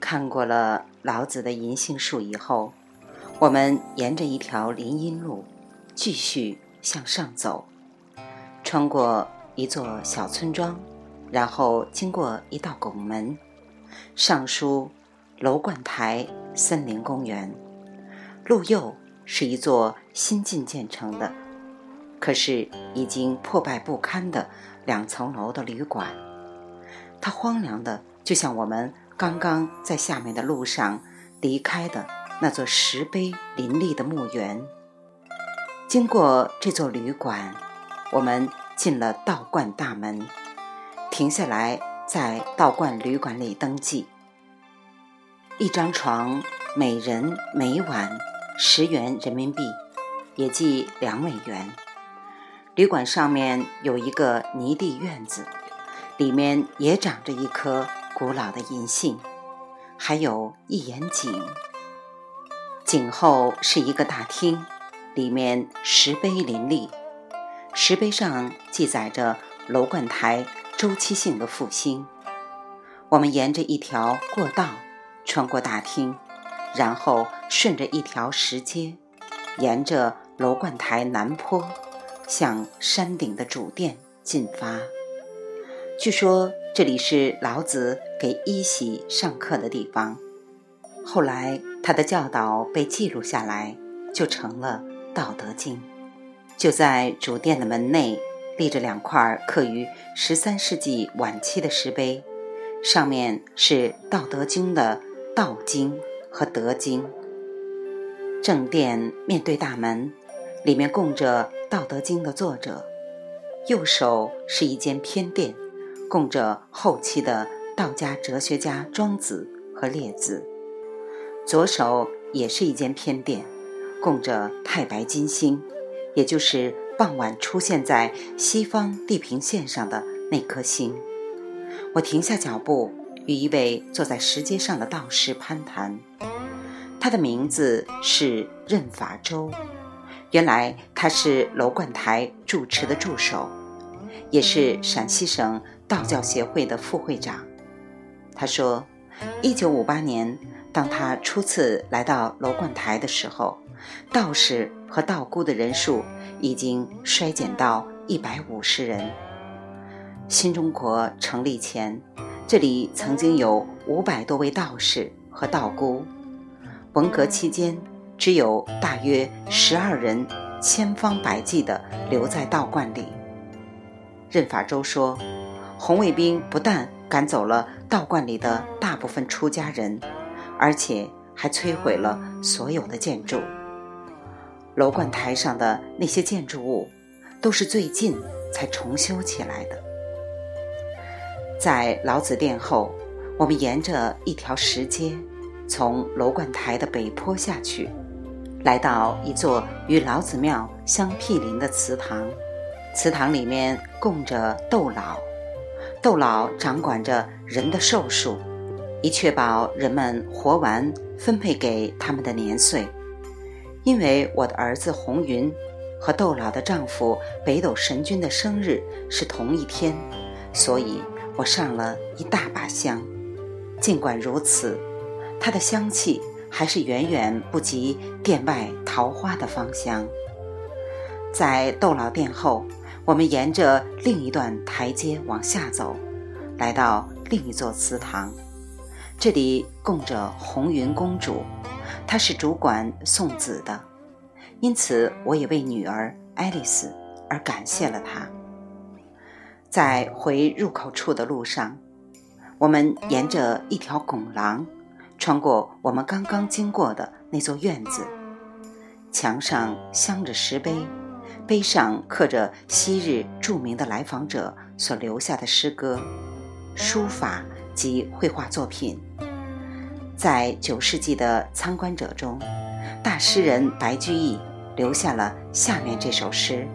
看过了老子的银杏树以后，我们沿着一条林荫路继续向上走，穿过一座小村庄，然后经过一道拱门，上书“楼冠台森林公园”。路右是一座新近建成的，可是已经破败不堪的两层楼的旅馆，它荒凉的就像我们。刚刚在下面的路上离开的那座石碑林立的墓园，经过这座旅馆，我们进了道观大门，停下来在道观旅馆里登记。一张床每人每晚十元人民币，也即两美元。旅馆上面有一个泥地院子，里面也长着一棵。古老的银杏，还有一眼井。井后是一个大厅，里面石碑林立，石碑上记载着楼观台周期性的复兴。我们沿着一条过道穿过大厅，然后顺着一条石阶，沿着楼观台南坡向山顶的主殿进发。据说这里是老子给伊喜上课的地方，后来他的教导被记录下来，就成了《道德经》。就在主殿的门内立着两块刻于十三世纪晚期的石碑，上面是《道德经》的“道经”和“德经”。正殿面对大门，里面供着《道德经》的作者，右手是一间偏殿。供着后期的道家哲学家庄子和列子，左手也是一间偏殿，供着太白金星，也就是傍晚出现在西方地平线上的那颗星。我停下脚步，与一位坐在石阶上的道士攀谈，他的名字是任法周，原来他是楼观台住持的助手，也是陕西省。道教协会的副会长，他说：“一九五八年，当他初次来到楼观台的时候，道士和道姑的人数已经衰减到一百五十人。新中国成立前，这里曾经有五百多位道士和道姑；文革期间，只有大约十二人千方百计地留在道观里。”任法周说。红卫兵不但赶走了道观里的大部分出家人，而且还摧毁了所有的建筑。楼观台上的那些建筑物，都是最近才重修起来的。在老子殿后，我们沿着一条石阶，从楼观台的北坡下去，来到一座与老子庙相毗邻的祠堂。祠堂里面供着窦老。窦老掌管着人的寿数，以确保人们活完分配给他们的年岁。因为我的儿子红云和窦老的丈夫北斗神君的生日是同一天，所以我上了一大把香。尽管如此，它的香气还是远远不及殿外桃花的芳香。在窦老殿后。我们沿着另一段台阶往下走，来到另一座祠堂，这里供着红云公主，他是主管送子的，因此我也为女儿爱丽丝而感谢了她。在回入口处的路上，我们沿着一条拱廊，穿过我们刚刚经过的那座院子，墙上镶着石碑。碑上刻着昔日著名的来访者所留下的诗歌、书法及绘画作品。在九世纪的参观者中，大诗人白居易留下了下面这首诗：“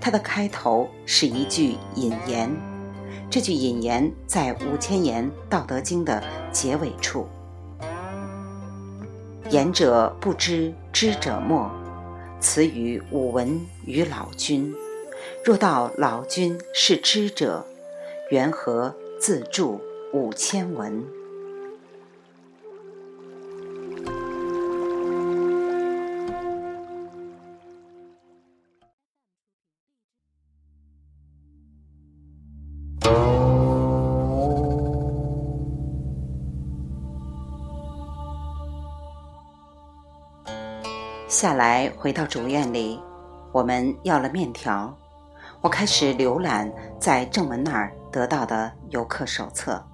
它的开头是一句引言，这句引言在五千言《道德经》的结尾处。言者不知，知者莫。此语吾闻于老君。若道老君是知者，缘何自著五千文？下来回到主院里，我们要了面条。我开始浏览在正门那儿得到的游客手册。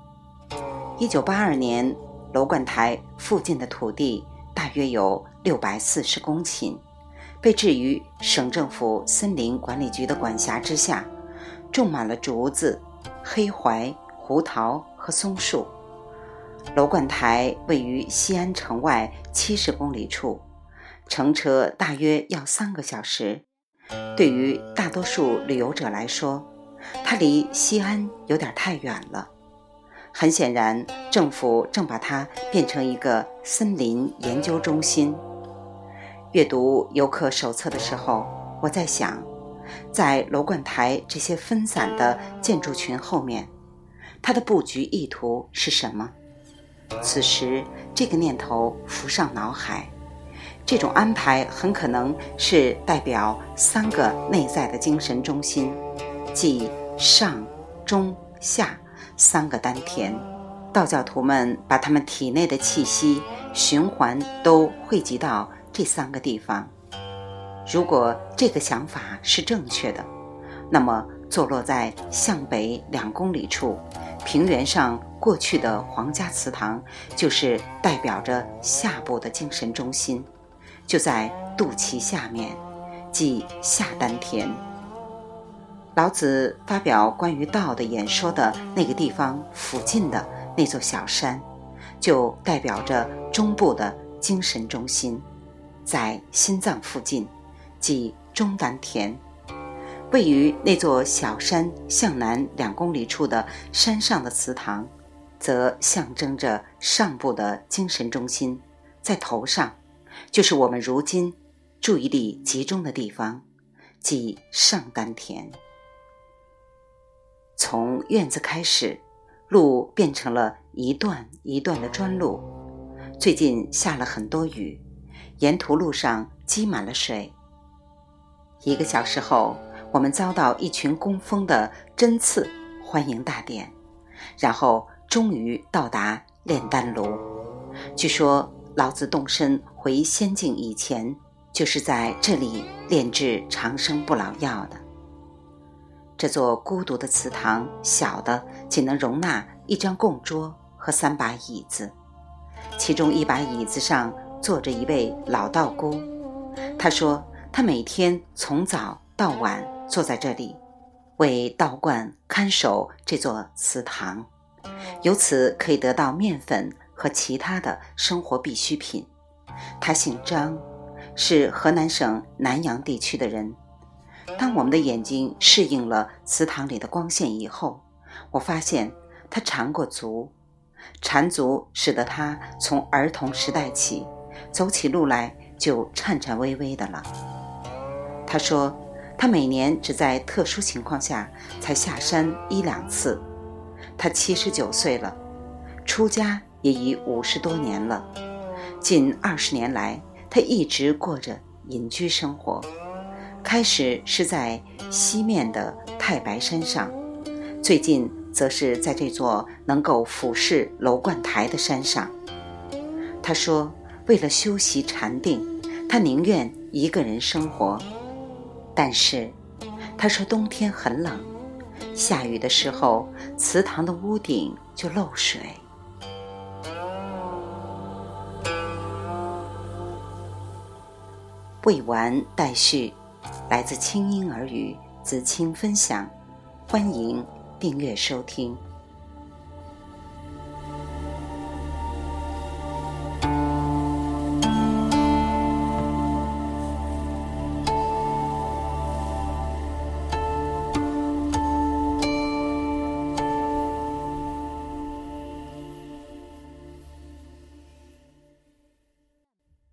一九八二年，楼观台附近的土地大约有六百四十公顷，被置于省政府森林管理局的管辖之下，种满了竹子、黑槐、胡桃和松树。楼观台位于西安城外七十公里处。乘车大约要三个小时，对于大多数旅游者来说，它离西安有点太远了。很显然，政府正把它变成一个森林研究中心。阅读游客手册的时候，我在想，在楼观台这些分散的建筑群后面，它的布局意图是什么？此时，这个念头浮上脑海。这种安排很可能是代表三个内在的精神中心，即上、中、下三个丹田。道教徒们把他们体内的气息循环都汇集到这三个地方。如果这个想法是正确的，那么坐落在向北两公里处平原上过去的皇家祠堂，就是代表着下部的精神中心。就在肚脐下面，即下丹田。老子发表关于道的演说的那个地方附近的那座小山，就代表着中部的精神中心，在心脏附近，即中丹田。位于那座小山向南两公里处的山上的祠堂，则象征着上部的精神中心，在头上。就是我们如今注意力集中的地方，即上丹田。从院子开始，路变成了一段一段的砖路。最近下了很多雨，沿途路上积满了水。一个小时后，我们遭到一群工蜂的针刺欢迎大典，然后终于到达炼丹炉。据说。老子动身回仙境以前，就是在这里炼制长生不老药的。这座孤独的祠堂，小的仅能容纳一张供桌和三把椅子，其中一把椅子上坐着一位老道姑。他说，他每天从早到晚坐在这里，为道观看守这座祠堂，由此可以得到面粉。和其他的生活必需品。他姓张，是河南省南阳地区的人。当我们的眼睛适应了祠堂里的光线以后，我发现他缠过足，缠足使得他从儿童时代起走起路来就颤颤巍巍的了。他说，他每年只在特殊情况下才下山一两次。他七十九岁了，出家。也已五十多年了，近二十年来，他一直过着隐居生活。开始是在西面的太白山上，最近则是在这座能够俯视楼观台的山上。他说：“为了修习禅定，他宁愿一个人生活。但是，他说冬天很冷，下雨的时候，祠堂的屋顶就漏水。”未完待续，来自清音耳语子清分享，欢迎订阅收听。